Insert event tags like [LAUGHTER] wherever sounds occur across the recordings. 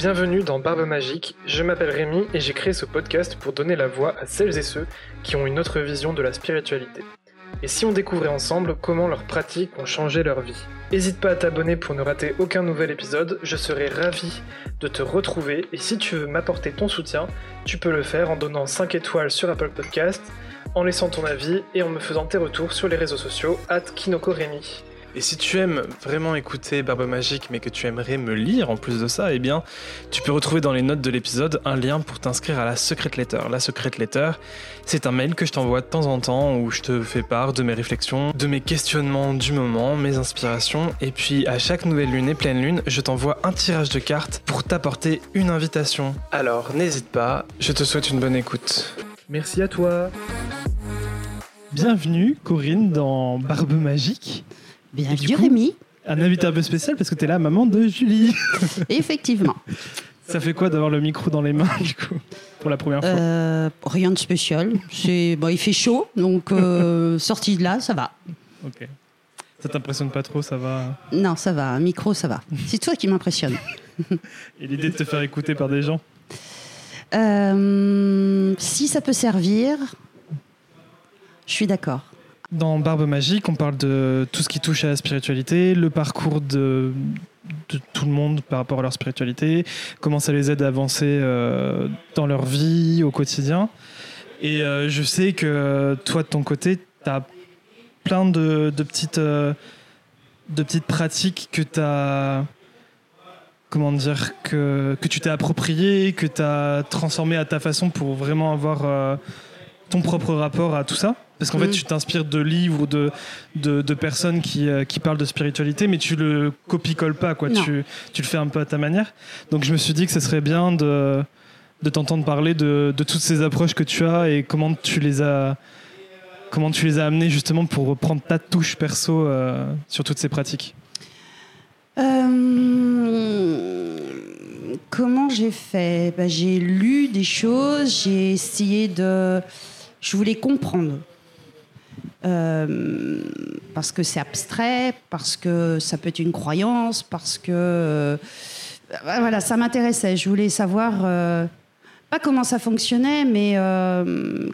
Bienvenue dans Barbe Magique, je m'appelle Rémi et j'ai créé ce podcast pour donner la voix à celles et ceux qui ont une autre vision de la spiritualité. Et si on découvrait ensemble comment leurs pratiques ont changé leur vie? N'hésite pas à t'abonner pour ne rater aucun nouvel épisode, je serai ravi de te retrouver et si tu veux m'apporter ton soutien, tu peux le faire en donnant 5 étoiles sur Apple Podcast, en laissant ton avis et en me faisant tes retours sur les réseaux sociaux at KinokoRemi. Et si tu aimes vraiment écouter Barbe Magique, mais que tu aimerais me lire en plus de ça, eh bien, tu peux retrouver dans les notes de l'épisode un lien pour t'inscrire à la Secret Letter. La Secret Letter, c'est un mail que je t'envoie de temps en temps où je te fais part de mes réflexions, de mes questionnements du moment, mes inspirations. Et puis, à chaque nouvelle lune et pleine lune, je t'envoie un tirage de cartes pour t'apporter une invitation. Alors, n'hésite pas, je te souhaite une bonne écoute. Merci à toi. Bienvenue, Corinne, dans Barbe Magique. Bienvenue Rémi. Un invité un peu spécial parce que tu es la maman de Julie. [LAUGHS] Effectivement. Ça fait quoi d'avoir le micro dans les mains du coup pour la première fois euh, Rien de spécial. Bon, il fait chaud, donc euh, [LAUGHS] sorti de là, ça va. Ok. Ça t'impressionne pas trop, ça va Non, ça va. Un micro, ça va. C'est toi qui m'impressionne. [LAUGHS] Et l'idée de te faire écouter par des gens euh, Si ça peut servir, je suis d'accord. Dans Barbe Magique, on parle de tout ce qui touche à la spiritualité, le parcours de, tout le monde par rapport à leur spiritualité, comment ça les aide à avancer euh, dans leur vie au quotidien. Et euh, je sais que toi, de ton côté, tu as plein de, petites, euh, de petites pratiques que tu as. Comment dire que, que tu t'es approprié, que tu as transformé à ta façon pour vraiment avoir ton propre rapport à tout ça parce qu'en fait, mm. tu t'inspires de livres ou de, de, personnes qui, euh, qui, parlent de spiritualité, mais tu le copie-colles pas, quoi. Tu, tu, le fais un peu à ta manière. Donc, je me suis dit que ce serait bien de, de t'entendre parler de, de, toutes ces approches que tu as et comment tu les as, comment tu les as amenées justement pour reprendre ta touche perso euh, sur toutes ces pratiques. Euh, comment j'ai fait? Bah, J'ai lu des choses, j'ai essayé de... Je voulais comprendre. Euh, parce que c'est abstrait, parce que ça peut être une croyance, parce que euh, voilà, ça m'intéressait. Je voulais savoir euh, pas comment ça fonctionnait, mais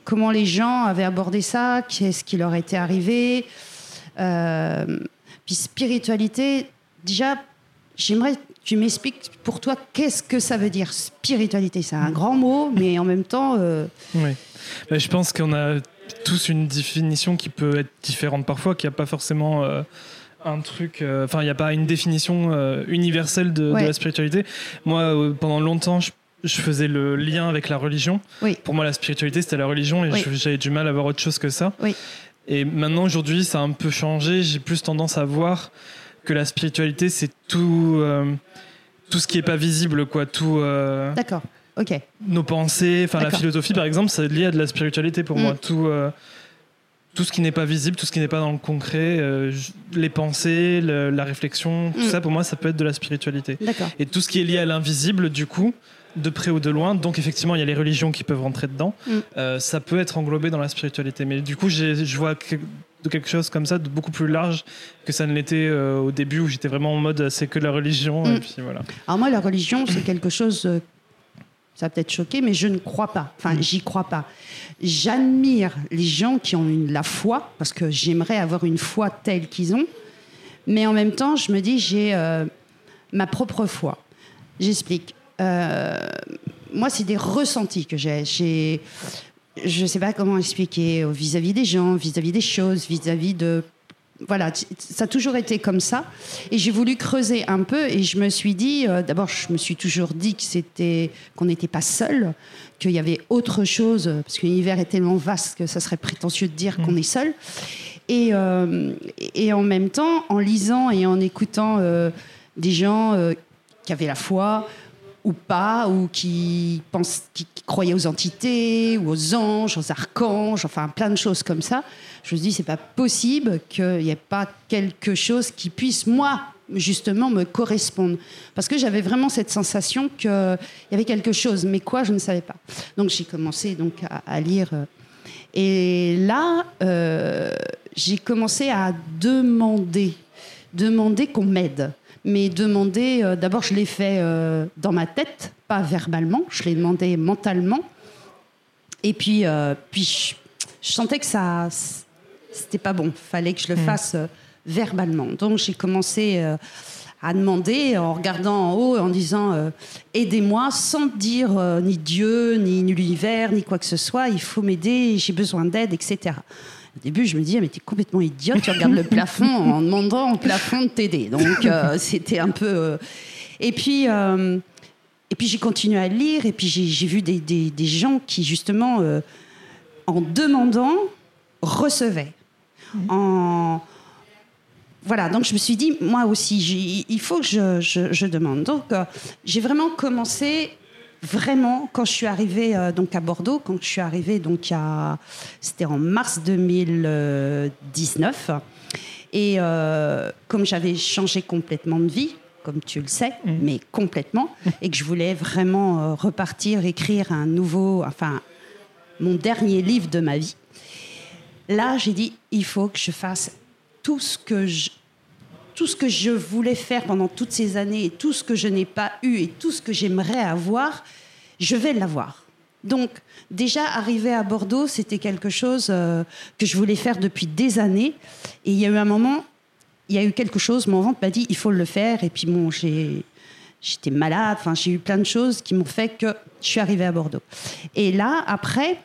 comment les gens avaient abordé ça, qu'est-ce qui leur était arrivé. puis spiritualité, déjà, j'aimerais tu m'expliques pour toi qu'est-ce que ça veut dire spiritualité? C'est un grand mot, mais en même temps. Oui. je pense qu'on a tous une définition qui peut être différente parfois, qui n'y a pas forcément euh, un truc. Euh, enfin, il n'y a pas une définition euh, universelle de, la spiritualité. Moi, pendant longtemps, je, faisais le lien avec la religion. Pour moi, la spiritualité, c'était la religion et j'avais du mal à voir autre chose que ça. Et maintenant, aujourd'hui, ça a un peu changé. J'ai plus tendance à voir que la spiritualité, c'est tout, tout ce qui n'est pas visible, quoi. Tout. D'accord. Nos pensées, enfin la philosophie par exemple, c'est lié à de la spiritualité pour moi. Mm. Tout, euh, tout ce qui n'est pas visible, tout ce qui n'est pas dans le concret, euh, les pensées, la réflexion, tout mm. ça pour moi ça peut être de la spiritualité. Et tout ce qui est lié à l'invisible, du coup, de près ou de loin, donc effectivement il y a les religions qui peuvent rentrer dedans, mm. euh, ça peut être englobé dans la spiritualité. Mais du coup je vois de quelque chose comme ça de beaucoup plus large que ça ne l'était au début où j'étais vraiment en mode c'est que la religion et puis voilà. Alors moi la religion c'est quelque chose ça va peut-être choquer, mais je ne crois pas. Enfin, mm. j'y crois pas. J'admire les gens qui ont une, la foi, parce que j'aimerais avoir une foi telle qu'ils ont. Mais en même temps, je me dis, j'ai euh, ma propre foi. J'explique. Euh, moi, c'est des ressentis que j'ai. je ne sais pas comment expliquer vis-à-vis des gens, vis-à-vis des choses, vis-à-vis de voilà, ça a toujours été comme ça. Et j'ai voulu creuser un peu et je me suis dit, euh, d'abord, je me suis toujours dit que c'était qu'on n'était pas seul, qu'il y avait autre chose, parce que l'univers est tellement vaste que ça serait prétentieux de dire qu'on mm. est seul. Et, euh, et, en même temps, en lisant et en écoutant euh, des gens qui avaient la foi, ou pas, ou qui, pensent, qui, croyaient aux entités, ou aux anges, aux archanges, enfin plein de choses comme ça. Je me dis, c'est pas possible qu'il n'y ait pas quelque chose qui puisse, moi, justement, me correspondre. Parce que j'avais vraiment cette sensation qu'il y avait quelque chose, mais quoi, je ne savais pas. Donc j'ai commencé donc, à, lire. Euh, et là, euh, j'ai commencé à demander, demander qu'on m'aide mais demander, euh, d'abord je l'ai fait euh, dans ma tête, pas verbalement, je l'ai demandé mentalement. Et puis, euh, puis je, sentais que ça, c'était pas bon, fallait que je le fasse verbalement. Donc j'ai commencé à demander en regardant en haut, en disant aidez-moi, sans dire ni Dieu, ni l'univers, ni quoi que ce soit, il faut m'aider, j'ai besoin d'aide, etc. Au début, je me disais, mais t'es complètement idiote, tu regardes le [LAUGHS] plafond en demandant au plafond de t'aider. Donc, euh, c'était un peu. Euh, et puis. Euh, et puis j'ai continué à lire, et puis j'ai vu des, des, gens qui, justement, en demandant, recevaient. En, voilà, donc je me suis dit, moi aussi, il faut que je, je, je demande. Donc j'ai vraiment commencé vraiment, quand je suis arrivée euh, donc à Bordeaux, quand je suis arrivée donc à, c'était en mars 2019, et euh, comme j'avais changé complètement de vie, comme tu le sais, mm. mais complètement, [LAUGHS] et que je voulais vraiment euh, repartir, écrire un nouveau, enfin, mon dernier livre de ma vie. Là, j'ai dit, il faut que je fasse tout ce que je, tout ce que je voulais faire pendant toutes ces années et tout ce que je n'ai pas eu et tout ce que j'aimerais avoir, je vais l'avoir. Donc, déjà, arriver à Bordeaux, c'était quelque chose euh, que je voulais faire depuis des années. Et il y a eu un moment, il y a eu quelque chose, mon ventre m'a dit, il faut le faire. Et puis, bon, j'étais malade, enfin, j'ai eu plein de choses qui m'ont fait que je suis arrivée à Bordeaux. Et là, après,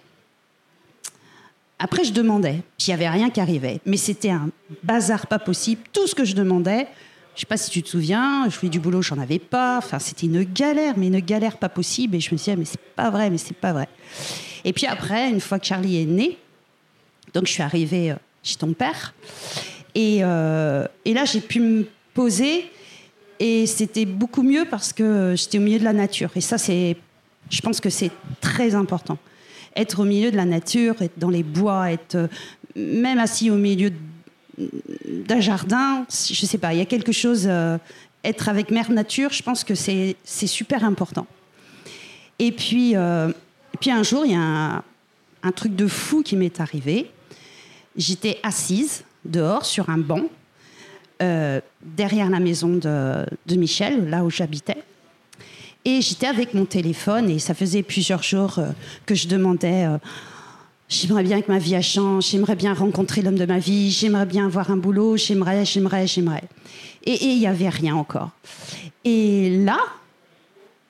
après, je demandais. Puis, il n'y avait rien qui arrivait. Mais c'était un bazar pas possible. Tout ce que je demandais, je sais pas si tu te souviens, je fais du boulot, j'en avais pas. Enfin, c'était une galère, mais une galère pas possible. Et je me disais, mais c'est pas vrai, mais c'est pas vrai. Et puis après, une fois que Charlie est né, donc je suis arrivée euh, chez ton père. Et, euh, et là, j'ai pu me poser. Et c'était beaucoup mieux parce que j'étais au milieu de la nature. Et ça, c'est, je pense que c'est très important. Être au milieu de la nature, être dans les bois, être euh, même assis au milieu d'un jardin, je sais pas, il y a quelque chose, euh, être avec mère nature, je pense que c'est super important. Et puis, euh, puis un jour, il y a un, truc de fou qui m'est arrivé. J'étais assise dehors sur un banc, derrière la maison de, de Michel, là où j'habitais. Et j'étais avec mon téléphone et ça faisait plusieurs jours que je demandais J'aimerais bien que ma vie change, j'aimerais bien rencontrer l'homme de ma vie, j'aimerais bien avoir un boulot, j'aimerais, j'aimerais, j'aimerais. Et il n'y avait rien encore. Et là,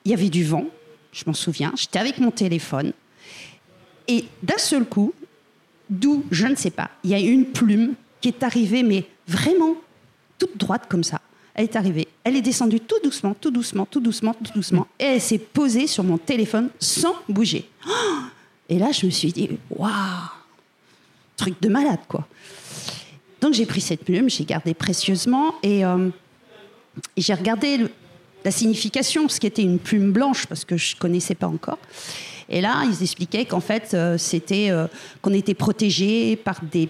il y avait du vent, je m'en souviens, j'étais avec mon téléphone, et d'un seul coup, d'où, je ne sais pas, il y a une plume qui est arrivée, mais vraiment toute droite comme ça. Elle est arrivée, elle est descendue tout doucement, tout doucement, tout doucement, tout doucement, et elle s'est posée sur mon téléphone sans bouger. Et là, je me suis dit, waouh, truc de malade, quoi. Donc j'ai pris cette plume, j'ai gardé précieusement et, euh, j'ai regardé la signification, ce qui était une plume blanche, parce que je ne connaissais pas encore. Et là, ils expliquaient qu'en fait, euh, c'était euh, qu'on était protégé par des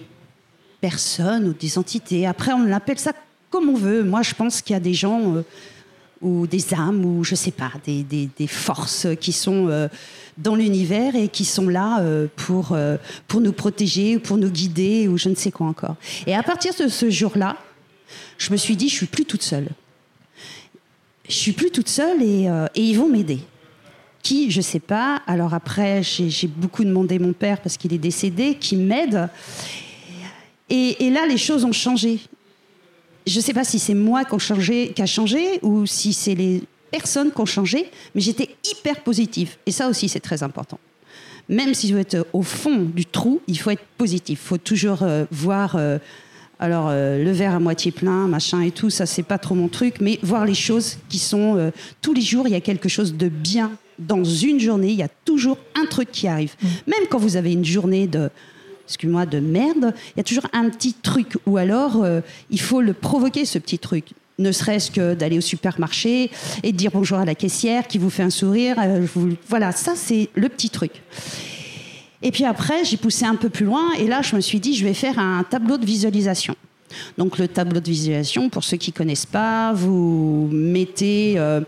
personnes ou des entités. Après, on appelle ça comme on veut. Moi, je pense qu'il y a des gens ou des âmes ou je sais pas, des, des forces qui sont dans l'univers et qui sont là euh, pour, euh, pour nous protéger, pour nous guider ou je ne sais quoi encore. Et à partir de ce jour-là, je me suis dit, je suis plus toute seule. Je suis plus toute seule et, euh, et ils vont m'aider. Qui, je sais pas. Alors après, j'ai beaucoup demandé mon père parce qu'il est décédé, qui m'aide. Et, et, là, les choses ont changé. Je ne sais pas si c'est moi qui, changé, a changé ou si c'est les personnes qui ont changé, mais j'étais hyper positive. Et ça aussi, c'est très important. Même si vous êtes au fond du trou, il faut être positif. Il faut toujours euh, voir euh, alors euh, le verre à moitié plein, machin et tout. Ça, c'est pas trop mon truc, mais voir les choses qui sont tous les jours. Il y a quelque chose de bien dans une journée. Il y a toujours un truc qui arrive. Mm. Même quand vous avez une journée de excuse-moi, de merde, il y a toujours un petit truc. Ou alors, il faut le provoquer, ce petit truc ne serait-ce que d'aller au supermarché et de dire bonjour à la caissière qui vous fait un sourire. Euh, voilà, ça c'est le petit truc. Et puis après, j'ai poussé un peu plus loin et là, je me suis dit, je vais faire un tableau de visualisation. Donc le tableau de visualisation, pour ceux qui connaissent pas, vous mettez. Euh,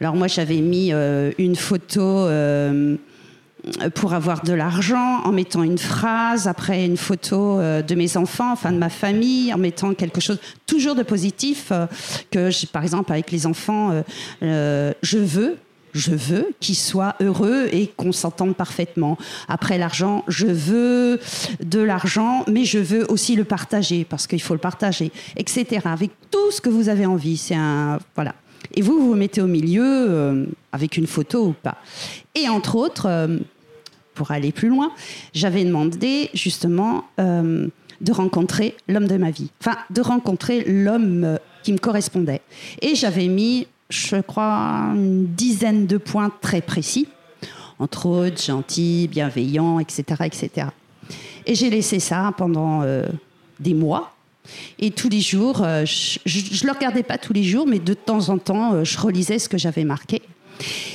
alors moi, j'avais mis euh, une photo pour avoir de l'argent en mettant une phrase après une photo euh, de mes enfants, enfin de ma famille, en mettant quelque chose toujours de positif euh, que par exemple avec les enfants, je veux je veux qu'ils soient heureux et qu'on s'entende parfaitement. Après l'argent, je veux de l'argent, mais je veux aussi le partager parce qu'il faut le partager, etc. Avec tout ce que vous avez envie. C'est un voilà. Et vous, vous vous mettez au milieu euh, avec une photo ou pas. Et entre autres, euh, pour aller plus loin, j'avais demandé justement euh, de rencontrer l'homme de ma vie. Enfin, de rencontrer l'homme qui me correspondait. Et j'avais mis je crois, une dizaine de points très précis, entre autres gentil, bienveillant, etc. etc. Et j'ai laissé ça pendant euh, des mois. Et tous les jours, euh, je ne le regardais pas tous les jours, mais de temps en temps, euh, je relisais ce que j'avais marqué.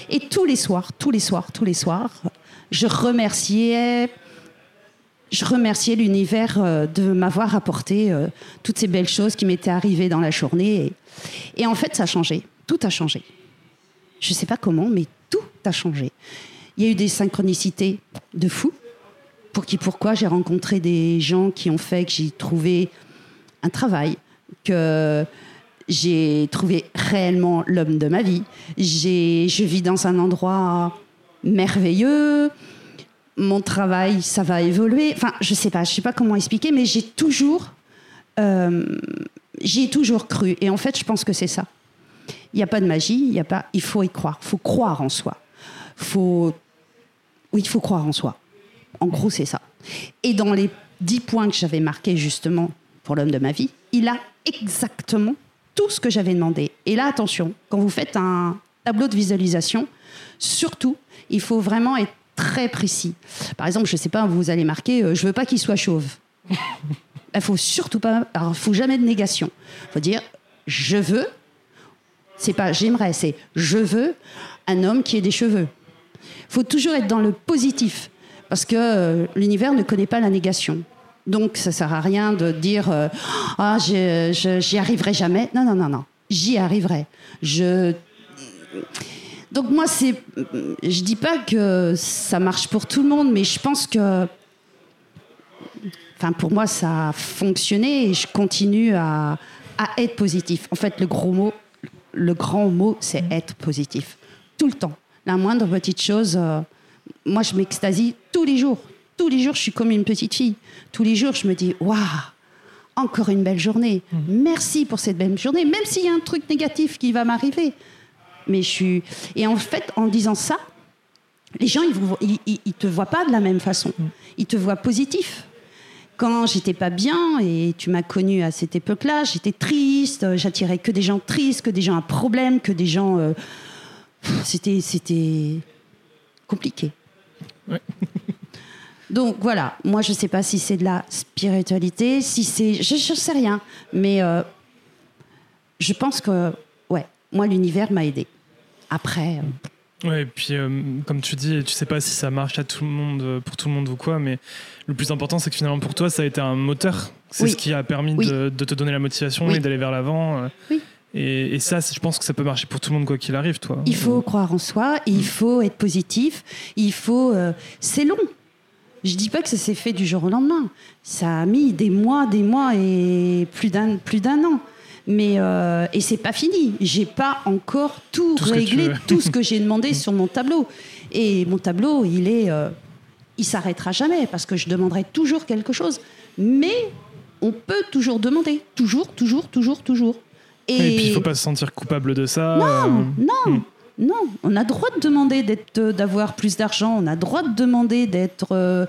Et tous les soirs, tous les soirs, tous les soirs, je remerciais je remerciais l'univers de m'avoir apporté toutes ces belles choses qui m'étaient arrivées dans la journée. et, en fait, ça a changé tout a changé. Je ne sais pas comment, mais tout a changé. Il y a eu des synchronicités de fou. Pour qui, pourquoi j'ai rencontré des gens qui ont fait que j'ai trouvé un travail, que j'ai trouvé réellement l'homme de ma vie. Je vis dans un endroit merveilleux. Mon travail, ça va évoluer. Enfin, je sais pas, je sais pas comment expliquer, mais j'ai toujours, euh, j'ai toujours cru. Et en fait, je pense que c'est ça. Il n'y a pas de magie, il y a pas. Il faut y croire. Il faut croire en soi. Faut, oui, il faut croire en soi. En gros, c'est ça. Et dans les dix points que j'avais marqués justement pour l'homme de ma vie, il a exactement tout ce que j'avais demandé. Et là, attention, quand vous faites un tableau de visualisation, surtout, il faut vraiment être très précis. Par exemple, je ne sais pas, vous allez marquer, euh, je veux pas qu'il soit chauve. [LAUGHS] Il faut surtout pas, alors, faut jamais de négation. Il faut dire, je veux c'est pas j'aimerais, c'est je veux un homme qui ait des cheveux. Il faut toujours être dans le positif parce que euh, l'univers ne connaît pas la négation. Donc ça sert à rien de dire euh, ah j'y arriverai jamais. Non non non non, j'y arriverai. Je donc moi c'est je dis pas que ça marche pour tout le monde, mais je pense que enfin pour moi ça a fonctionné et je continue à, à être positif. En fait le gros mot le grand mot, c'est mm. être positif. Tout le temps. La moindre petite chose, euh, moi, je m'extasie tous les jours. Tous les jours, je suis comme une petite fille. Tous les jours, je me dis, waouh, encore une belle journée. Mm. Merci pour cette belle journée, même s'il y a un truc négatif qui va m'arriver. Mais je suis. Et en fait, en disant ça, les gens, ils ne te voient pas de la même façon. Mm. Ils te voient positif quand j'étais pas bien, et tu m'as connue à cette époque-là, j'étais triste, j'attirais que des gens tristes, que des gens à problème, que des gens. Euh, c'était, c'était compliqué. [LAUGHS] Donc voilà, moi je sais pas si c'est de la spiritualité, si c'est. Je ne sais rien, mais euh, je pense que, moi l'univers m'a aidé. Après. Euh, Ouais, et puis euh, comme tu dis, tu sais pas si ça marche à tout le monde, euh, pour tout le monde ou quoi, mais le plus important, c'est que finalement pour toi, ça a été un moteur. C'est ce qui a permis de, te donner la motivation et d'aller vers l'avant. Et, ça, je pense que ça peut marcher pour tout le monde quoi qu'il arrive, toi. Il faut croire en soi, il mm. faut être positif, il faut. c'est long. Je dis pas que ça s'est fait du jour au lendemain. Ça a mis des mois, des mois et plus d'un plus d'un an. Mais euh, et c'est pas fini. J'ai pas encore tout, réglé, tout ce que j'ai [LAUGHS] demandé sur mon tableau. Et mon tableau, il est, euh, il s'arrêtera jamais parce que je demanderai toujours quelque chose. Mais on peut toujours demander, toujours, toujours, toujours, toujours. Et, puis il faut pas se sentir coupable de ça. Non, euh, non. Hmm. Non, on a droit de demander d'être, d'avoir plus d'argent, on a droit de demander d'être, euh,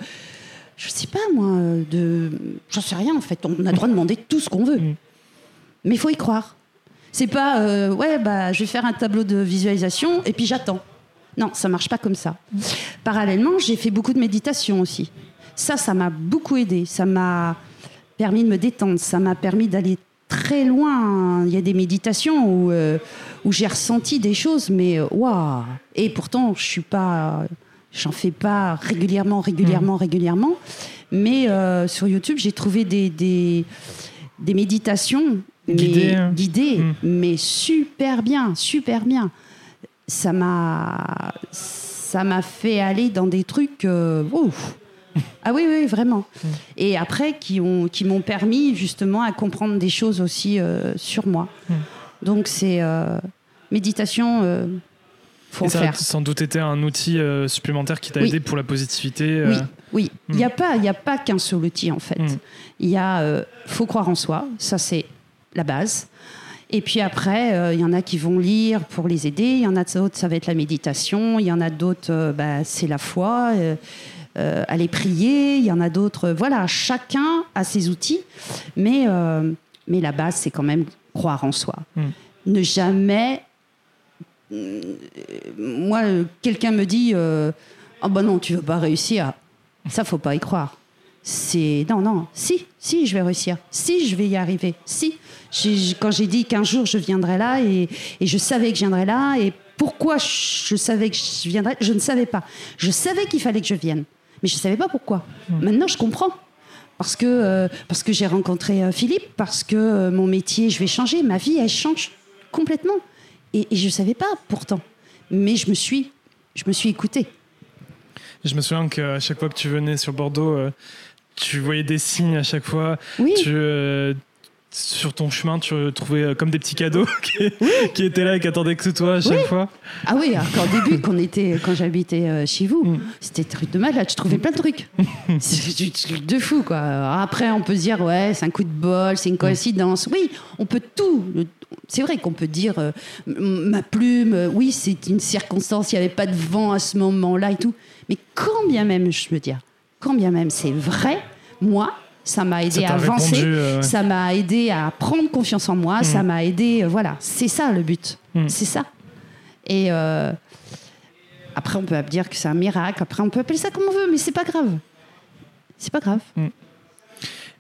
je sais pas moi, de, j'en sais rien en fait. On a droit de demander tout ce qu'on veut. Hmm. Mais il faut y croire. C'est pas, euh, ouais, bah, je vais faire un tableau de visualisation et puis j'attends. Non, ça marche pas comme ça. Parallèlement, j'ai fait beaucoup de méditation aussi. Ça, ça m'a beaucoup aidé. Ça m'a permis de me détendre. Ça m'a permis d'aller très loin. Il y a des méditations où, euh, où j'ai ressenti des choses, mais euh, waouh Et pourtant, je suis pas, j'en fais pas régulièrement, régulièrement, mmh. régulièrement. Mais sur YouTube, j'ai trouvé des, des, des méditations Guidé, mais, hmm. mais super bien, super bien. Ça m'a, ça m'a fait aller dans des trucs. euh, ouf. Ah oui, oui, vraiment. Et après, qui ont, qui m'ont permis justement à comprendre des choses aussi euh, sur moi. Donc c'est euh, méditation, euh, faut ça a sans doute été un outil euh, supplémentaire qui t'a Oui. aidé pour la positivité. Oui, euh, oui. Il n'y a pas, il y a pas qu'un seul outil en fait. Mm. Il y a, euh, faut croire en soi, ça c'est la base. Et puis après, euh, il y en a qui vont lire pour les aider. Il y en a d'autres, ça va être la méditation. Il y en a d'autres, euh, bah, c'est la foi. euh, aller prier. Il y en a d'autres. voilà, chacun a ses outils, mais mais la base c'est quand même croire en soi. Mm. Ne jamais moi, quelqu'un me dit Ah ben non, tu veux pas réussir. Ça, faut pas y croire. C'est. Non, non. Si, si, je vais réussir. Si, je vais y arriver. Si. Quand j'ai dit qu'un jour je viendrais là et, et je savais que je viendrais là et pourquoi je savais que je viendrais, je ne savais pas. Je savais qu'il fallait que je vienne, mais je ne savais pas pourquoi. Maintenant, je comprends. Parce que, euh, parce que j'ai rencontré euh, Philippe, parce que euh, mon métier, je vais changer, ma vie, elle change complètement. Et, et je ne savais pas pourtant. Mais je me suis, je me suis écoutée. Je me souviens qu'à chaque fois que tu venais sur Bordeaux, euh, tu voyais des signes à chaque fois. Oui, Tu, euh, sur ton chemin, tu trouvais euh, comme des petits cadeaux [LAUGHS] qui, qui étaient là et qui attendaient que toi à chaque Oui. fois. ah oui, alors qu'au début, quand, était, quand j'habitais euh, chez vous, Mm. c'était truc de malade. Je trouvais plein de trucs. [LAUGHS] C'est truc de fou, quoi. Alors après, on peut se dire, ouais, c'est un coup de bol, c'est une coïncidence. Oui, on peut tout. C'est vrai qu'on peut dire, euh, ma plume, euh, oui, c'est une circonstance, il n'y avait pas de vent à ce moment-là et tout. Mais quand bien même, je veux dire, quand bien même c'est vrai, moi, ça m'a Ça aidé à avancer. répondu. euh, ouais. Ça m'a aidé à prendre confiance en moi, ça m'a aidé, euh, voilà, c'est ça le but, Mm. c'est ça. Et euh, après, on peut dire que c'est un miracle, après, on peut appeler ça comme on veut, mais c'est pas grave. C'est pas grave.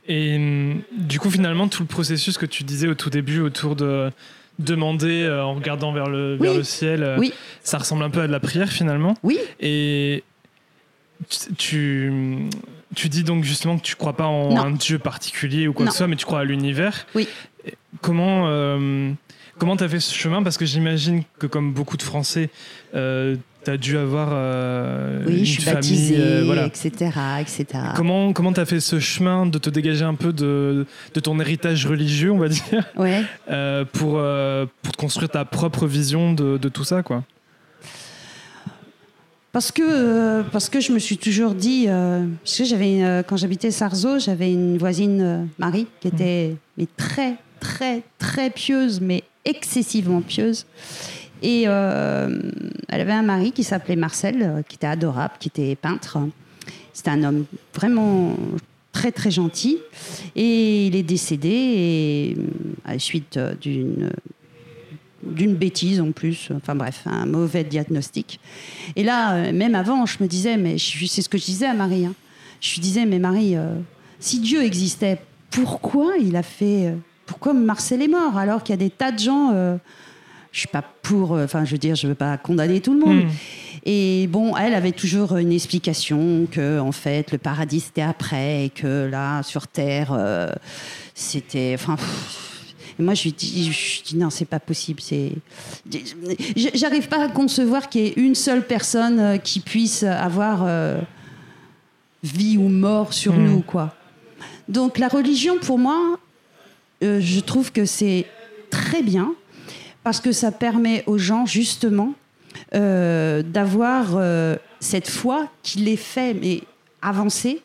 Et hum, du coup, finalement, tout le processus que tu disais au tout début autour de demander en regardant vers le, vers Oui. le ciel, Oui. ça ressemble un peu à de la prière finalement. Oui, Et tu, tu, dis donc justement que tu crois pas en Non. un Dieu particulier ou quoi Non. que ce soit, mais tu crois à l'univers. Oui. Comment euh, comment t'as fait ce chemin? Parce que j'imagine que comme beaucoup de Français, euh, t'as dû avoir euh, oui, une je suis famille, baptisée, euh, voilà. etc., etc. Comment comment t'as fait ce chemin de te dégager un peu de, de ton héritage religieux, on va dire, Ouais. pour pour te construire ta propre vision de, de tout ça, quoi. Parce que, euh, parce que je me suis toujours dit, euh, parce que j'avais, euh, quand j'habitais Sarzeau, j'avais une voisine, Marie, qui était mais très, très, très pieuse, mais excessivement pieuse. Et elle avait un mari qui s'appelait Marcel, qui était adorable, qui était peintre. C'était un homme vraiment très, très gentil. Et il est décédé à la suite d'une d'une bêtise en plus, enfin bref, un mauvais diagnostic. Et là, euh, même avant, je me disais, mais c'est ce que je disais à Marie. hein. Je lui disais, mais Marie, euh, si Dieu existait, pourquoi il a fait. euh, pourquoi Marcel est mort alors qu'il y a des tas de gens. euh, je suis pas pour. Enfin, je veux dire, je veux pas condamner tout le monde. Hmm. Et bon, elle avait toujours une explication que, en fait, le paradis c'était après et que là, sur Terre, c'était. Enfin. pff. Et moi, je lui dis, je dis non, c'est pas possible. C'est, j'arrive pas à concevoir qu'il y ait une seule personne euh, qui puisse avoir euh, vie ou mort sur Hmm. nous, quoi. Donc, la religion, pour moi, euh, je trouve que c'est très bien parce que ça permet aux gens, justement, euh, d'avoir euh, cette foi qui les fait mais avancer,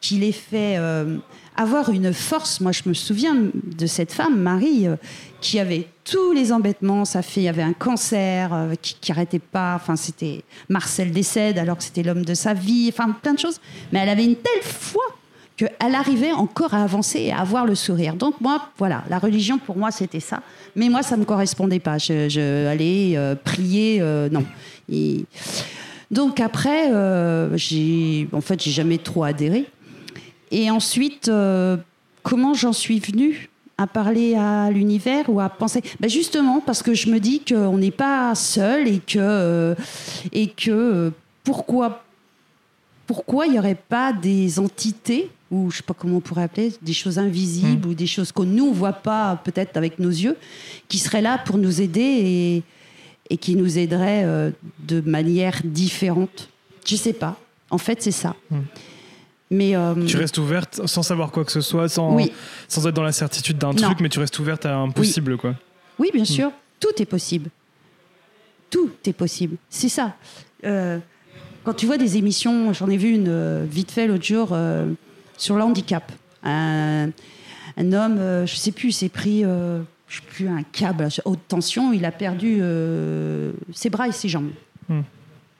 qui les fait euh, avoir une force. Moi, je me souviens de cette femme, Marie, euh, qui avait tous les embêtements. Sa fille avait un cancer euh, qui n'arrêtait pas. Enfin, c'était Marcel décède alors que c'était l'homme de sa vie. Enfin, plein de choses. Mais elle avait une telle foi qu'elle arrivait encore à avancer et à avoir le sourire. Donc moi, voilà, la religion pour moi c'était ça. Mais moi, ça ne me correspondait pas. Je, allais euh, prier, non. Donc après, j'ai, en fait, j'ai jamais trop adhéré. Et ensuite, euh, comment j'en suis venue à parler à l'univers ou à penser? Ben Justement, parce que je me dis qu'on n'est pas seul et que, euh, et que euh, pourquoi pourquoi il n'y aurait pas des entités, ou je ne sais pas comment on pourrait appeler, des choses invisibles ou des choses qu'on nous ne voit pas peut-être avec nos yeux, qui seraient là pour nous aider et, et qui nous aiderait euh, de manière différente? Je sais pas. En fait, c'est ça. Hmm. Mais euh, Tu restes ouverte sans savoir quoi que ce soit, sans, Oui. sans être dans la certitude d'un truc, mais tu restes ouverte à un possible, quoi. Oui, Hmm. bien sûr, tout est possible. Tout est possible. C'est ça. Euh, quand tu vois des émissions, j'en ai vu une euh, vite fait l'autre jour euh, sur le handicap. Un, un homme, je sais plus, s'est pris, je sais plus, un câble à haute tension. Il a perdu euh, ses bras et ses jambes Hmm.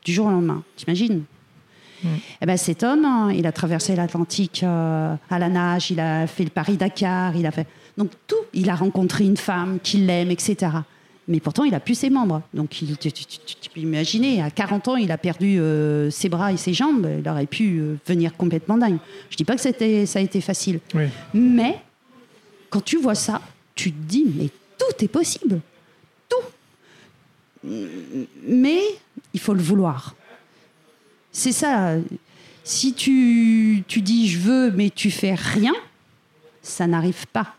du jour au lendemain. T'imagines? Eh ben, cet homme, hein, il a traversé l'Atlantique euh, à la nage, il a fait le Paris-Dakar, il a fait. Donc tout, il a rencontré une femme qu'il l'aime, etc. Mais pourtant, il a plus ses membres. Donc, il, tu, tu- tu- tu peux imaginer, à 40 ans, il a perdu euh, ses bras et ses jambes. Il aurait pu euh, venir complètement dingue. Je dis pas que c'était, ça a été facile. Oui. Mais quand tu vois ça, tu te dis, mais tout est possible. Tout. Mais il faut le vouloir. C'est ça. Si tu, tu dis je veux, mais tu fais rien, ça n'arrive pas.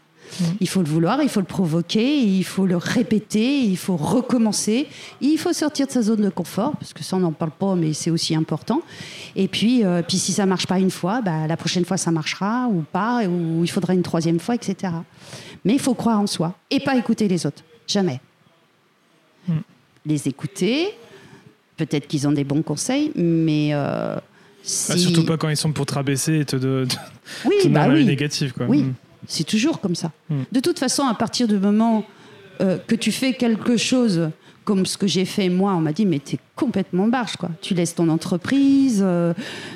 Il faut le vouloir, il faut le provoquer, il faut le répéter, il faut recommencer, il faut sortir de sa zone de confort, parce que ça on n'en parle pas, mais c'est aussi important. Et puis, euh, puis si ça marche pas une fois, bah, la prochaine fois ça marchera ou pas, ou il faudra une troisième fois, etc. Mais il faut croire en soi et pas écouter les autres, jamais. Les écouter, peut-être qu'ils ont des bons conseils, mais euh, Ah, surtout pas quand ils sont pour te rabaisser et te, de, te Oui, donner bah oui. négatif, quoi. Oui, Mm. c'est toujours comme ça. Mm. De toute façon, à partir du moment euh, que tu fais quelque chose comme ce que j'ai fait moi, on m'a dit mais t'es complètement barge quoi. Tu laisses ton entreprise, euh,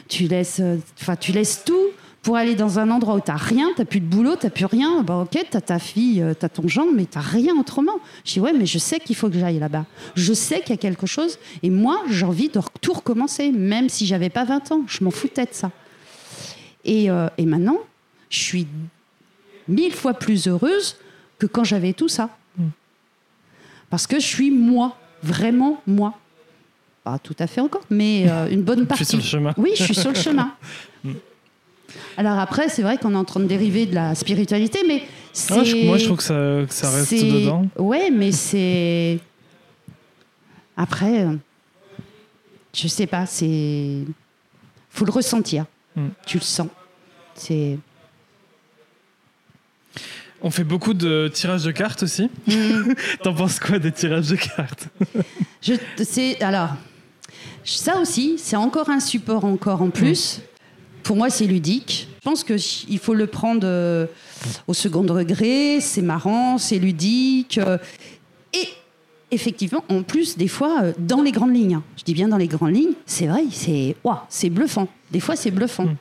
tu laisses, enfin tu laisses tout pour aller dans un endroit où t'as rien, t'as plus de boulot, t'as plus rien. Bah ok, t'as ta fille, euh, t'as ton genre, mais t'as rien autrement. Je dis ouais, mais je sais qu'il faut que j'aille là-bas. Je sais qu'il y a quelque chose et moi j'ai envie de tout recommencer, même si j'avais pas 20 ans. Je m'en foutais de ça. Et, euh, et maintenant, je suis mille fois plus heureuse que quand j'avais tout ça. Parce que je suis moi, vraiment moi. Pas tout à fait encore, mais euh, une bonne Je partie. suis sur le chemin. Oui, je suis sur le chemin. [LAUGHS] Alors après, c'est vrai qu'on est en train de dériver de la spiritualité, mais c'est... Ah, je- moi, je trouve que ça, que ça reste c'est- dedans. Ouais, mais c'est... Après, euh, je sais pas, c'est... faut le ressentir. Mm. Tu le sens. C'est... On fait beaucoup de tirages de cartes aussi. Mm. [LAUGHS] T'en penses quoi des tirages de cartes? Je, c'est alors ça aussi, c'est encore un support encore en plus. Pour moi, c'est ludique. Je pense que il faut le prendre euh, au second degré. C'est marrant, c'est ludique. euh, et effectivement, en plus, des fois, euh, dans les grandes lignes. hein. Je dis bien dans les grandes lignes. C'est vrai, c'est ouah, c'est bluffant. Des fois, c'est bluffant. Mm.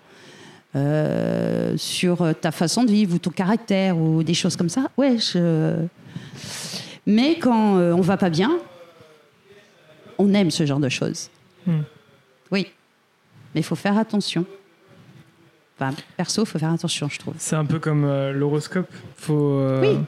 Euh, sur ta façon de vivre ou ton caractère ou des choses comme ça. Ouais, je... Mais quand euh, on va pas bien, on aime ce genre de choses. Hmm. Oui, mais il faut faire attention. Enfin, perso, il faut faire attention, je trouve. C'est un peu comme euh, l'horoscope. Faut, euh, Oui.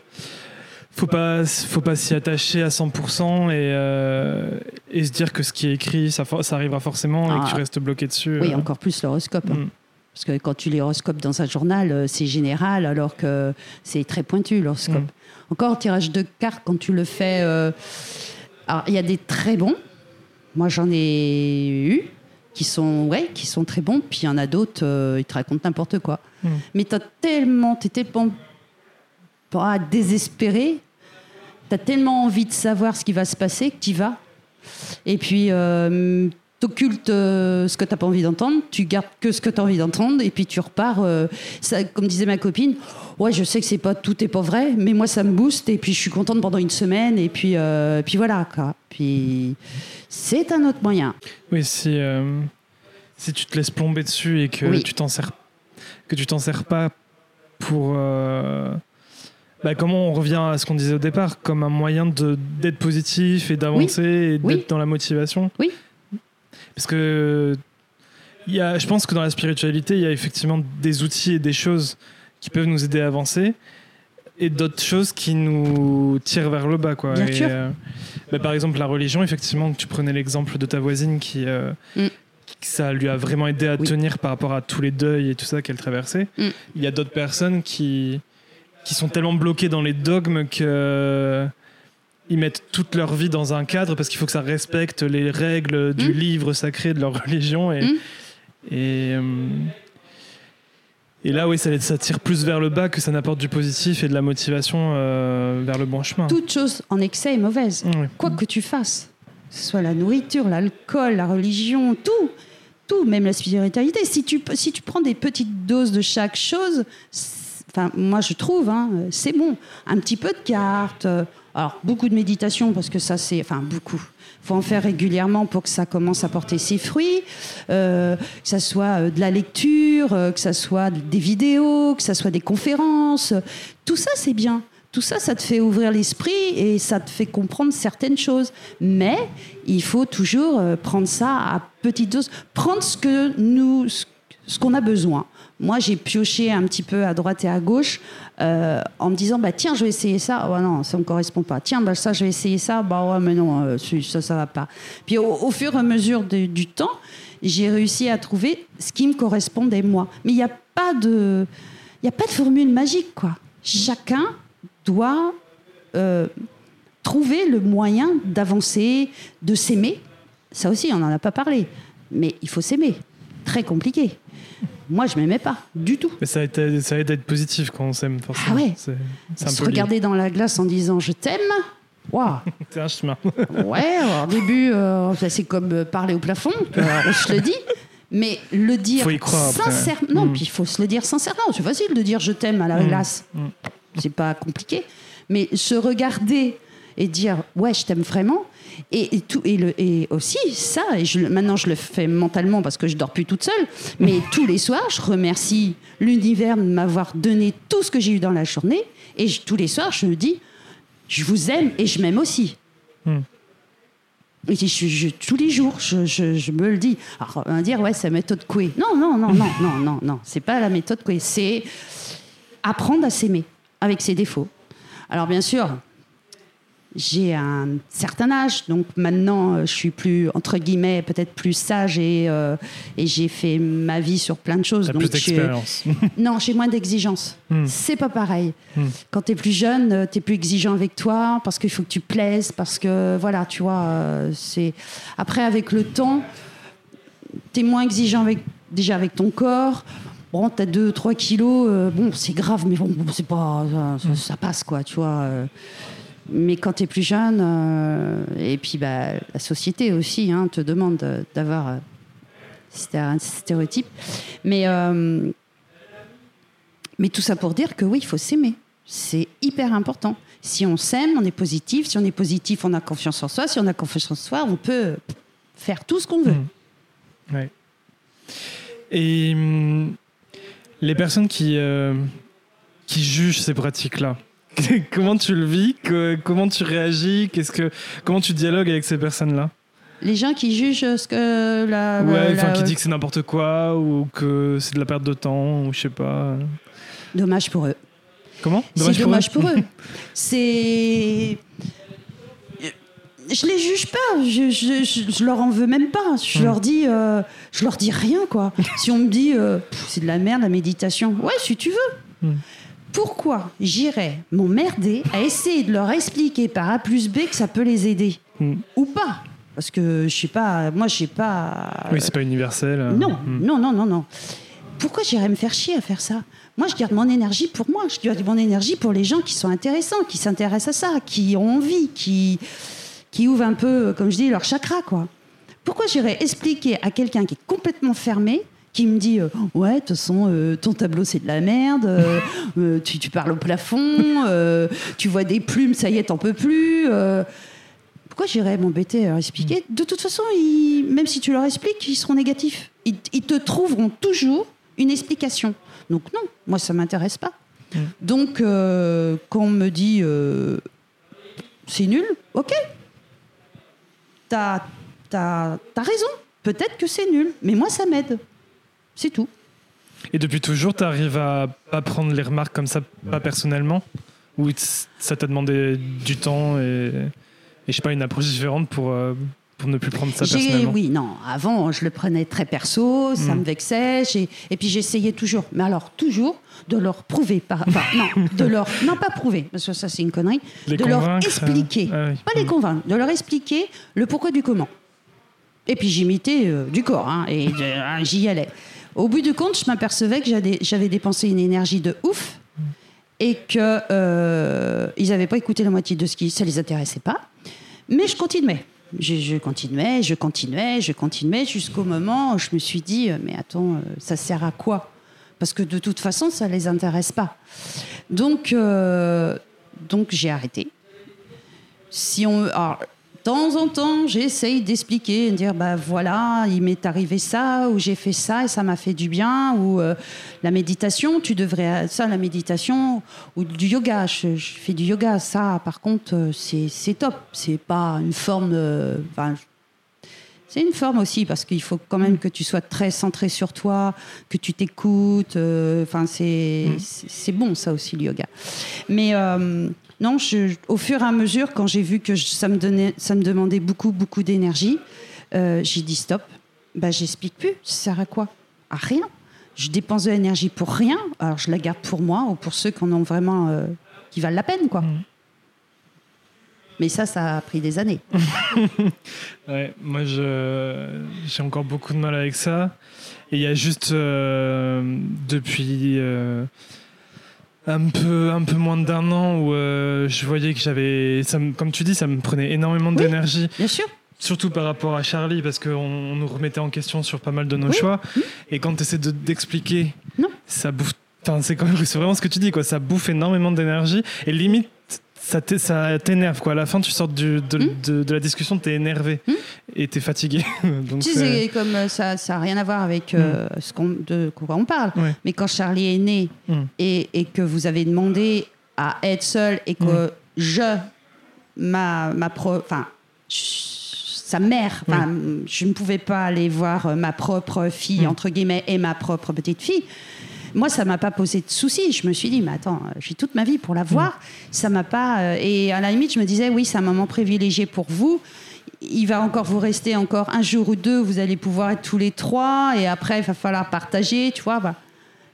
faut pas, faut pas s'y attacher à 100% et, euh, et se dire que ce qui est écrit, ça, ça arrivera forcément et que Ah. tu restes bloqué dessus. Oui, euh. encore plus l'horoscope. hein. Mm. Parce que quand tu lis l'horoscope dans un journal, c'est général, alors que c'est très pointu, l'horoscope. Mm. Encore, tirage de cartes, quand tu le fais... Alors, il y a des très bons. Moi, j'en ai eu qui sont, ouais, qui sont très bons. Puis il y en a d'autres, euh, ils te racontent n'importe quoi. Mm. Mais tu as tellement... Tu tellement pas désespéré. Tu as tellement envie de savoir ce qui va se passer que tu vas. Et puis, euh, t'occultes euh, ce que t'as pas envie d'entendre, tu gardes que ce que tu as envie d'entendre, et puis tu repars. euh, ça, comme disait ma copine, ouais, je sais que c'est pas tout est pas vrai, mais moi ça me booste, et puis je suis contente pendant une semaine, et puis, euh, puis voilà. Quoi. Puis c'est un autre moyen. Oui, si, si tu te laisses plomber dessus et que Oui. tu t'en sers, que tu t'en sers pas pour. bah, comment on revient à ce qu'on disait au départ, comme un moyen d'être positif et d'avancer et d'être Oui. dans la motivation. Oui. Parce que il y a, je pense que dans la spiritualité, il y a effectivement des outils et des choses qui peuvent nous aider à avancer et d'autres choses qui nous tirent vers le bas. Quoi. Bien Et, sûr. euh, bah, par exemple, la religion, effectivement, tu prenais l'exemple de ta voisine qui, euh, Mm. qui- ça lui a vraiment aidé à Oui. tenir par rapport à tous les deuils et tout ça qu'elle traversait. Mm. Il y a d'autres personnes qui, qui sont tellement bloquées dans les dogmes que ils mettent toute leur vie dans un cadre parce qu'il faut que ça respecte les règles du Mm. livre sacré de leur [LAUGHS] religion. Et, Mm. et, euh, et là, oui, ça, ça tire plus vers le bas que ça n'apporte du positif et de la motivation euh, vers le bon chemin. Toute chose en excès est mauvaise. Quoi que tu fasses, que ce soit la nourriture, l'alcool, la religion, tout, tout, même la spiritualité. Si tu, si tu prends des petites doses de chaque chose, moi je trouve, hein, c'est bon. Un petit peu de cartes, euh, alors beaucoup de méditation parce que ça c'est, enfin beaucoup. faut en faire régulièrement pour que ça commence à porter ses fruits, euh, que ça soit euh, de la lecture, que ça soit des vidéos, que ça soit des conférences. Tout ça c'est bien. Tout ça, ça te fait ouvrir l'esprit et ça te fait comprendre certaines choses. Mais il faut toujours prendre ça à petite dose, prendre ce que nous, ce qu'on a besoin. Moi, j'ai pioché un petit peu à droite et à gauche euh, en me disant bah tiens, je vais essayer ça. Oh non, ça me correspond pas. Tiens, bah ça, je vais essayer ça. Bah ouais, mais non, euh, ça, ça va pas. Puis au, fur et à mesure du temps, j'ai réussi à trouver ce qui me correspondait moi. Mais il n'y a pas de, a pas de formule magique quoi. Chacun doit euh, trouver le moyen d'avancer, de s'aimer. Ça aussi, on n'en a pas parlé. Mais il faut s'aimer. Très compliqué. Moi, je m'aimais pas du tout. Mais ça aide, ça aide à être positif quand on s'aime, forcément. Ah ouais. Un Se peu lié. regarder dans la glace en disant je t'aime. Waouh. [LAUGHS] C'est un chemin. Ouais, alors, au début, euh, c'est comme euh, parler au plafond, on se le dit. Mais le dire Faut y croire après. sincèrement, non, Mm. puis il faut se le dire sincèrement. C'est facile de dire je t'aime à la Mm. glace. Mm. C'est pas compliqué. Mais se regarder et dire ouais, je t'aime vraiment. Et, et tout, et, le, et aussi ça, et je, maintenant je le fais mentalement parce que je dors plus toute seule, mais [LAUGHS] tous les soirs, je remercie l'univers de m'avoir donné tout ce que j'ai eu dans la journée. Et je- tous les soirs, je me dis, je vous aime et je m'aime aussi. Hmm. Et je, je- je- tous les jours, je, je- je me le dis. Alors, on va dire, ouais, c'est la méthode Coué. Non, non, non, non, [LAUGHS] non, non, non. C'est pas la méthode Coué. C'est apprendre à s'aimer avec ses défauts. Alors, bien sûr, j'ai un certain âge, donc maintenant, euh, je suis plus, entre guillemets, peut-être plus sage et, euh, et j'ai fait ma vie sur plein de choses. T'as donc plus d'expérience. [LAUGHS] non, j'ai moins d'exigences. Hmm. C'est pas pareil. Hmm. Quand tu es plus jeune, tu es plus exigeant avec toi parce qu'il faut que tu plaises, parce que voilà, tu vois, euh, c'est. Après, avec le temps, tu es moins exigeant avec, déjà avec ton corps. Bon, tu as 2-3 kilos, euh, bon, c'est grave, mais bon, c'est pas. Ça, ça- ça passe, quoi, tu vois. euh. Mais quand tu es plus jeune, euh, et puis bah, la société aussi hein, te demande de- d'avoir euh, un stéréotype. Mais, euh, mais tout ça pour dire que oui, il faut s'aimer. C'est hyper important. Si on s'aime, on est positif. Si on est positif, on a confiance en soi. Si on a confiance en soi, on peut faire tout ce qu'on veut. Mm. Ouais. Et hum, les personnes qui, euh, qui jugent ces pratiques-là, [LAUGHS] comment tu le vis? Que- Comment tu réagis? Qu'est-ce que Comment tu dialogues avec ces personnes-là? Les gens qui jugent ce que la. Ouais, enfin, qui dit que c'est n'importe quoi ou que c'est de la perte de temps ou je sais pas. Dommage pour eux. Comment? C'est dommage pour eux? [LAUGHS] C'est. Je les juge pas, je, je, je- je leur en veux même pas. Je leur dis, euh, je leur dis rien quoi. [LAUGHS] si on me dit, euh, c'est de la merde la méditation, ouais, si tu veux. Pourquoi j'irais m'emmerder à essayer de leur expliquer par A plus B que ça peut les aider Hmm. ou pas Parce que je sais pas, moi je sais pas. Oui, c'est pas universel. euh, Non, hmm. non, non, non, non. Pourquoi j'irais me faire chier à faire ça Moi, je garde mon énergie pour moi. Je garde mon énergie pour les gens qui sont intéressants, qui s'intéressent à ça, qui ont envie, qui, qui ouvrent un peu, comme je dis, leur chakra, quoi. Pourquoi j'irais expliquer à quelqu'un qui est complètement fermé, qui me dit euh, Ouais, de toute façon, euh, ton tableau, c'est de la merde, euh, [LAUGHS] tu, tu parles au plafond, tu vois des plumes, ça y est, t'en peux plus. pourquoi j'irais m'embêter à leur expliquer? De toute façon, ils- même si tu leur expliques, ils seront négatifs. Ils, ils te trouveront toujours une explication. Donc non, moi ça m'intéresse pas. Mm. Donc quand on me dit c'est nul, ok. T'as as, raison. Peut-être que c'est nul, mais moi ça m'aide. C'est tout. Et depuis toujours, tu arrives à pas prendre les remarques comme ça, pas personnellement Ou ça t'a demandé du temps et, et je sais pas, une approche différente pour, euh, pour ne plus prendre ça personnellement Oui, non. Avant, je le prenais très perso, ça Mm. me vexait. Et puis j'essayais toujours, mais alors toujours, de leur prouver. Par... Enfin, non, de leur... non, pas prouver, parce que ça c'est une connerie. Les de leur expliquer, Ah oui. pas les convaincre, de leur expliquer le pourquoi du comment. Et puis j'imitais euh, du corps, hein, et euh, j'y allais. Au bout du compte, je m'apercevais que j'avais dépensé une énergie de ouf et que euh, n'avaient pas écouté la moitié de ce qui ça les intéressait pas. Mais je continuais. Je, continuais, je continuais, je continuais jusqu'au moment où je me suis dit euh, mais attends, euh, ça sert à quoi? Parce que de toute façon, ça les intéresse pas. Donc euh, donc j'ai arrêté. Si on alors, temps en temps, j'essaye d'expliquer, de dire bah voilà, il m'est arrivé ça, ou j'ai fait ça et ça m'a fait du bien, ou euh, la méditation, tu devrais ça, la méditation, ou du yoga. Je, je fais du yoga, ça, par contre, euh, c'est top. C'est pas une forme. de- enfin, c'est une forme aussi parce qu'il faut quand même que tu sois très centré sur toi, que tu t'écoutes. euh, Enfin, c'est c'est c'est bon ça aussi le yoga. Mais euh, non, je- au fur et à mesure, quand j'ai vu que je- ça me donnait, ça me demandait beaucoup, beaucoup d'énergie, euh, j'ai dit stop. Bah, j'explique plus. Ça sert à quoi? À rien. Je dépense de l'énergie pour rien. Alors je la garde pour moi ou pour ceux qui en ont vraiment, euh, qui valent la peine, quoi. Mm. Mais ça, ça a pris des années. [LAUGHS] Ouais, moi, j'ai encore beaucoup de mal avec ça. Et il y a juste euh, depuis un peu, un peu moins d'un an où euh, je voyais que j'avais, ça me- comme tu dis, ça me prenait énormément Oui. d'énergie, Bien sûr. surtout par rapport à Charlie, parce qu'on on nous remettait en question sur pas mal de nos Oui. choix. Et quand tu essaies de, d'expliquer, Non. ça bouffe. Enfin, c'est, quand même- c'est vraiment ce que tu dis, quoi. Ça bouffe énormément d'énergie. Et limite, ça, t'é- ça t'énerve, quoi. À la fin, tu sors du- de, Hmm. de, de la discussion, t'es énervé Hmm. et t'es fatigué. [LAUGHS] Donc, Tu sais, comme euh, ça, ça n'a rien à voir avec euh, ce qu'on, de quoi on parle. Ouais. Mais quand Charlie est né et, et que vous avez demandé à être seul et que je, ma, ma pro, enfin, sa mère, je ne pouvais pas aller voir euh, ma propre fille entre guillemets et ma propre petite fille. Moi, ça m'a pas posé de soucis. Je me suis dit, mais attends, euh, j'ai toute ma vie pour la voir. Ça m'a pas. euh, et à la limite, je me disais, oui, c'est un moment privilégié pour vous. Il va encore vous rester encore un jour ou deux. Vous allez pouvoir être tous les trois. Et après, il va falloir partager, tu vois. bah.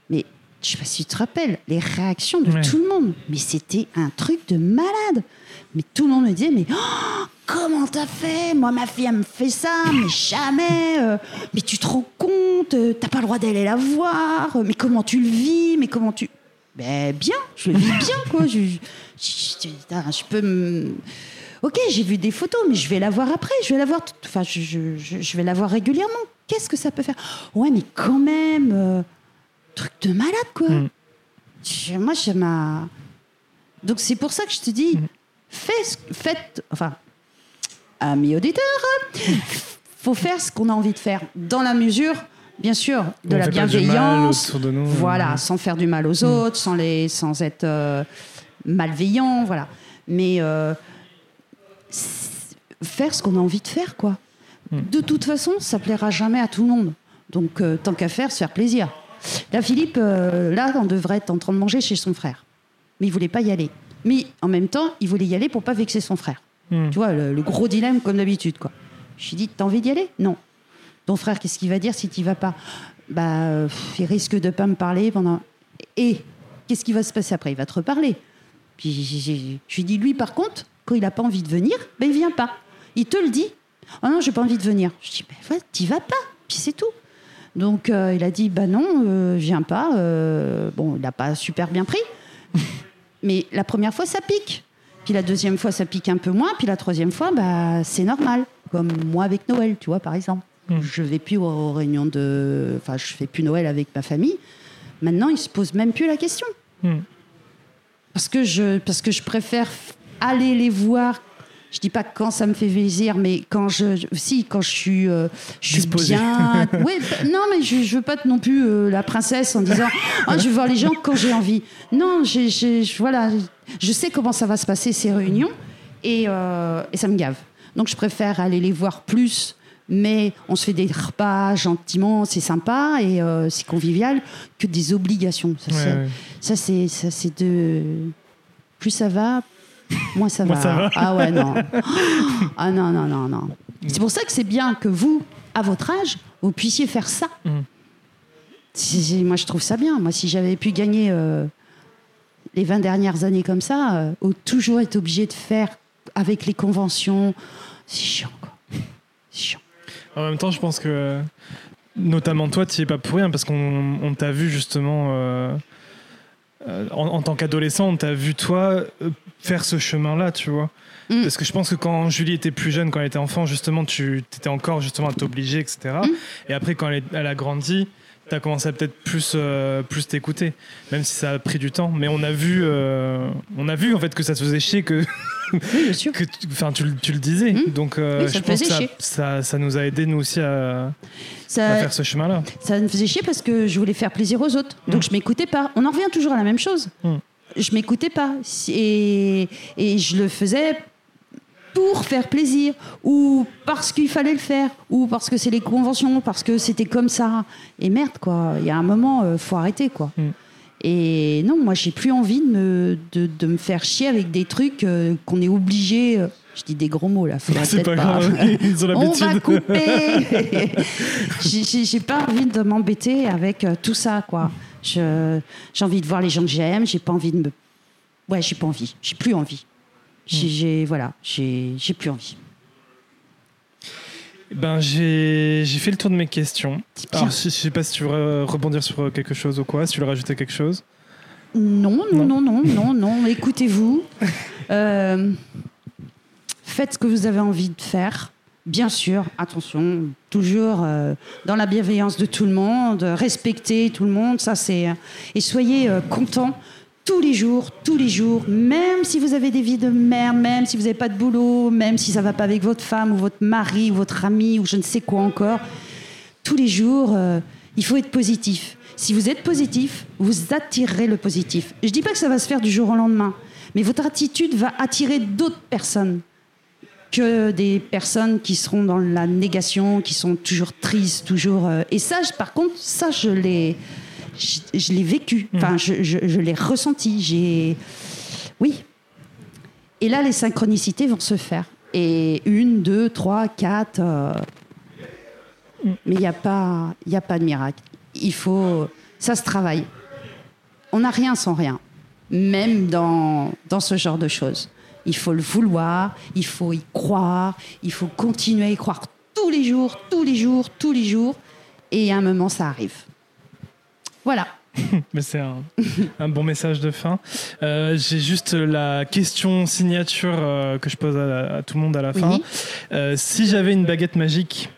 Mais je sais pas si tu te rappelles les réactions de Ouais. tout le monde. Mais c'était un truc de malade. Mais tout le monde me disait, mais oh, comment t'as fait? Moi, ma fille, elle me fait ça, mais jamais. euh, mais tu te rends compte euh, T'as pas le droit d'aller la voir. euh, Mais comment tu le vis Mais comment tu Ben bien, je le vis bien, quoi. Je, je, je- putain, je peux me... Ok, j'ai vu des photos, mais je vais la voir après. Je vais la voir. Enfin, je, vais la voir régulièrement. Qu'est-ce que ça peut faire? Ouais, mais quand même, truc de malade, quoi. Mm. Moi, je m'a. Donc c'est pour ça que je te dis, fais, ce- faites, enfin, amis auditeurs, faut faire ce qu'on a envie de faire dans la mesure, bien sûr, de On la bienveillance, de nous. voilà, sans faire du mal aux autres, sans les, sans être euh, malveillant, voilà. Mais euh, faire ce qu'on a envie de faire, quoi. Mm. De toute façon, ça plaira jamais à tout le monde. Donc, euh, tant qu'à faire, se faire plaisir. Là, Philippe, là, on devrait être en train de manger chez son frère. Mais il voulait pas y aller. Mais en même temps, il voulait y aller pour pas vexer son frère. Mm. Tu vois, le, gros dilemme comme d'habitude, quoi. Je lui ai dit, t'as envie d'y aller? Non. Ton frère, qu'est-ce qu'il va dire si tu vas pas? Bah, il risque de pas me parler pendant. Et qu'est-ce qui va se passer après? Il va te reparler. Puis je lui ai dit, lui, par contre, quand il a pas envie de venir, ben il vient pas. Il te le dit. Oh non, j'ai pas envie de venir. Je dis, ben voilà, t'y vas pas. Puis c'est tout. Donc euh, il a dit, bah non, euh, viens pas. Euh, bon, il n'a pas super bien pris. [LAUGHS] Mais la première fois, ça pique. Puis la deuxième fois, ça pique un peu moins. Puis la troisième fois, bah, c'est normal. Comme moi avec Noël, tu vois, par exemple. Mm. Je vais plus aux réunions de. Enfin, je fais plus Noël avec ma famille. Maintenant, ils se posent même plus la question. Mm. Parce que je, parce que je préfère aller les voir. Je dis pas quand ça me fait plaisir, mais quand je, si quand je suis, euh, je suis bien. [LAUGHS] Bah, non, mais je, je veux pas être non plus euh, la princesse en disant, [LAUGHS] Ah, je vais voir les gens quand j'ai envie. Non, j'ai, j'ai- je- voilà, je sais comment ça va se passer ces réunions et, euh, et ça me gave. Donc je préfère aller les voir plus. Mais on se fait des repas gentiment, c'est sympa et euh, c'est convivial que des obligations. Ça, Ouais, c'est- ouais. ça, c'est, ça, c'est de. Plus ça va, moins ça, Moins va. ça va. Ah ouais, non. [LAUGHS] Ah non, non, non, non. C'est pour ça que c'est bien que vous, à votre âge, vous puissiez faire ça. Mm. Moi, je trouve ça bien. Moi, si j'avais pu gagner euh, les 20 dernières années comme ça, euh, ou toujours être obligé de faire avec les conventions, c'est chiant, quoi. C'est chiant. En même temps, je pense que, notamment toi, tu n'y es pas pour rien parce qu'on on t'a vu justement, euh, euh, en, en tant qu'adolescent, on t'a vu toi euh, faire ce chemin-là, tu vois. Mm. Parce que je pense que quand Julie était plus jeune, quand elle était enfant, justement, tu étais encore justement à t'obliger, etc. Mm. Et après, quand elle a grandi, tu as commencé à peut-être plus, euh, plus t'écouter, même si ça a pris du temps. Mais on a vu, euh, on a vu en fait que ça te faisait chier que Oui, bien sûr. [LAUGHS] que tu, enfin, tu, le- tu le disais. Mmh. Donc, euh, Oui, je pense que ça, chier. ça, ça nous a aidé, nous aussi, à, faire ce chemin-là. ça me faisait chier parce que je voulais faire plaisir aux autres. Donc Mm. je m'écoutais pas. On en revient toujours à la même chose. Mm. Je m'écoutais pas. Et, et je le faisais pour faire plaisir ou parce qu'il fallait le faire ou parce que c'est les conventions, parce que c'était comme ça. Et merde, quoi. Il y a un moment, euh, faut arrêter, quoi. Mm. Et non, moi, j'ai plus envie de me, de, de me faire chier avec des trucs euh, qu'on est obligé. euh, je dis des gros mots là, faudrait [LAUGHS] C'est peut-être pas grave, ils ont [LAUGHS] on va couper. [LAUGHS] J'ai- pas envie de m'embêter avec euh, tout ça, quoi. J'ai envie de voir les gens que j'aime. J'ai pas envie de me. Ouais, j'ai pas envie. J'ai plus envie. J'ai j'ai- voilà, j'ai j'ai plus envie. Ben, j'ai j'ai fait le tour de mes questions. Alors, je, je sais pas si tu veux re- rebondir sur quelque chose ou quoi, si tu veux rajouter quelque chose. Non, non, non, non, non, non. Écoutez-vous. [LAUGHS] Euh, faites ce que vous avez envie de faire. Bien sûr, attention, toujours euh, dans la bienveillance de tout le monde, respectez tout le monde, ça c'est. Et soyez euh, contents tous les jours, tous les jours, même si vous avez des vies de merde, même si vous n'avez pas de boulot, même si ça va pas avec votre femme ou votre mari ou votre ami ou je ne sais quoi encore tous les jours, euh, il faut être positif. Si vous êtes positif, vous attirerez le positif. Je dis pas que ça va se faire du jour au lendemain, mais votre attitude va attirer d'autres personnes que des personnes qui seront dans la négation, qui sont toujours tristes, toujours. euh, et ça, par contre, ça, je l'ai, je, je l'ai vécu. Enfin, je, je- je l'ai ressenti. J'ai, oui. Et là, les synchronicités vont se faire. Et une, deux, trois, quatre. euh, mais il n'y a, pas- y a pas de miracle. Il faut. Ça se travaille. On n'a rien sans rien, même dans, dans ce genre de choses. Il faut le vouloir, il faut y croire, il faut continuer à y croire tous les jours, tous les jours, tous les jours. Et à un moment, ça arrive. Voilà. [LAUGHS] Mais c'est un, un bon message de fin. Euh, j'ai juste la question signature euh, que je pose à, à tout le monde à la fin. Oui. Euh, si j'avais une baguette magique,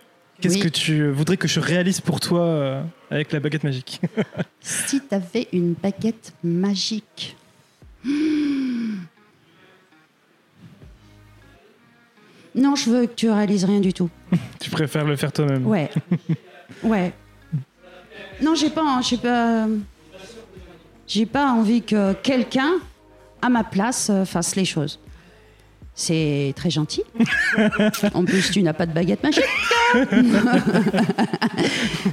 qu'est-ce Oui. que tu voudrais que je réalise pour toi avec la baguette magique [LAUGHS] Si tu avais une baguette magique. [GASPS] Non, je veux que tu réalises rien du tout. Tu préfères le faire toi-même Ouais. [LAUGHS] Ouais. Non, j'ai pas, j'ai pas, j'ai pas envie que quelqu'un à ma place euh, fasse les choses. C'est très gentil. [LAUGHS] En plus, tu n'as pas de baguette magique. [LAUGHS]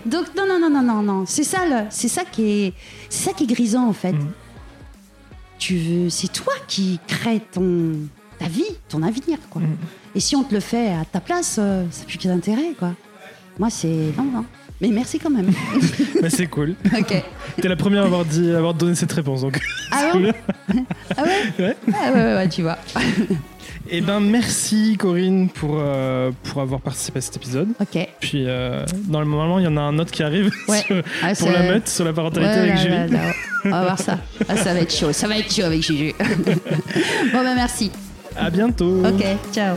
Donc non, non, non, non, non, non. C'est ça, c'est ça qui est, c'est ça qui est grisant en fait. Tu veux, c'est toi qui crée ton, ta vie, ton avenir, quoi. Et si on te le fait à ta place, euh, ça n'a plus d'intérêt, quoi. Moi, c'est non, non. Mais merci quand même. Mais [LAUGHS] c'est cool. ok. T'es la première à avoir, dit, à avoir donné cette réponse. Donc. Ah bon [LAUGHS] Ah ouais Ouais. Ah ouais, ouais, ouais, tu vois. Eh ben, merci Corinne pour, euh, pour avoir participé à cet épisode. Ok. Puis, euh, normalement, il y en a un autre qui arrive Ouais. sur- Ah, pour la meute sur la parentalité Ouais, avec là, Julie. là, là. On va voir ça. Ah, ça va être chaud. Ça va être chaud avec Juju. [LAUGHS] bon, bah merci. À bientôt. Ok, ciao.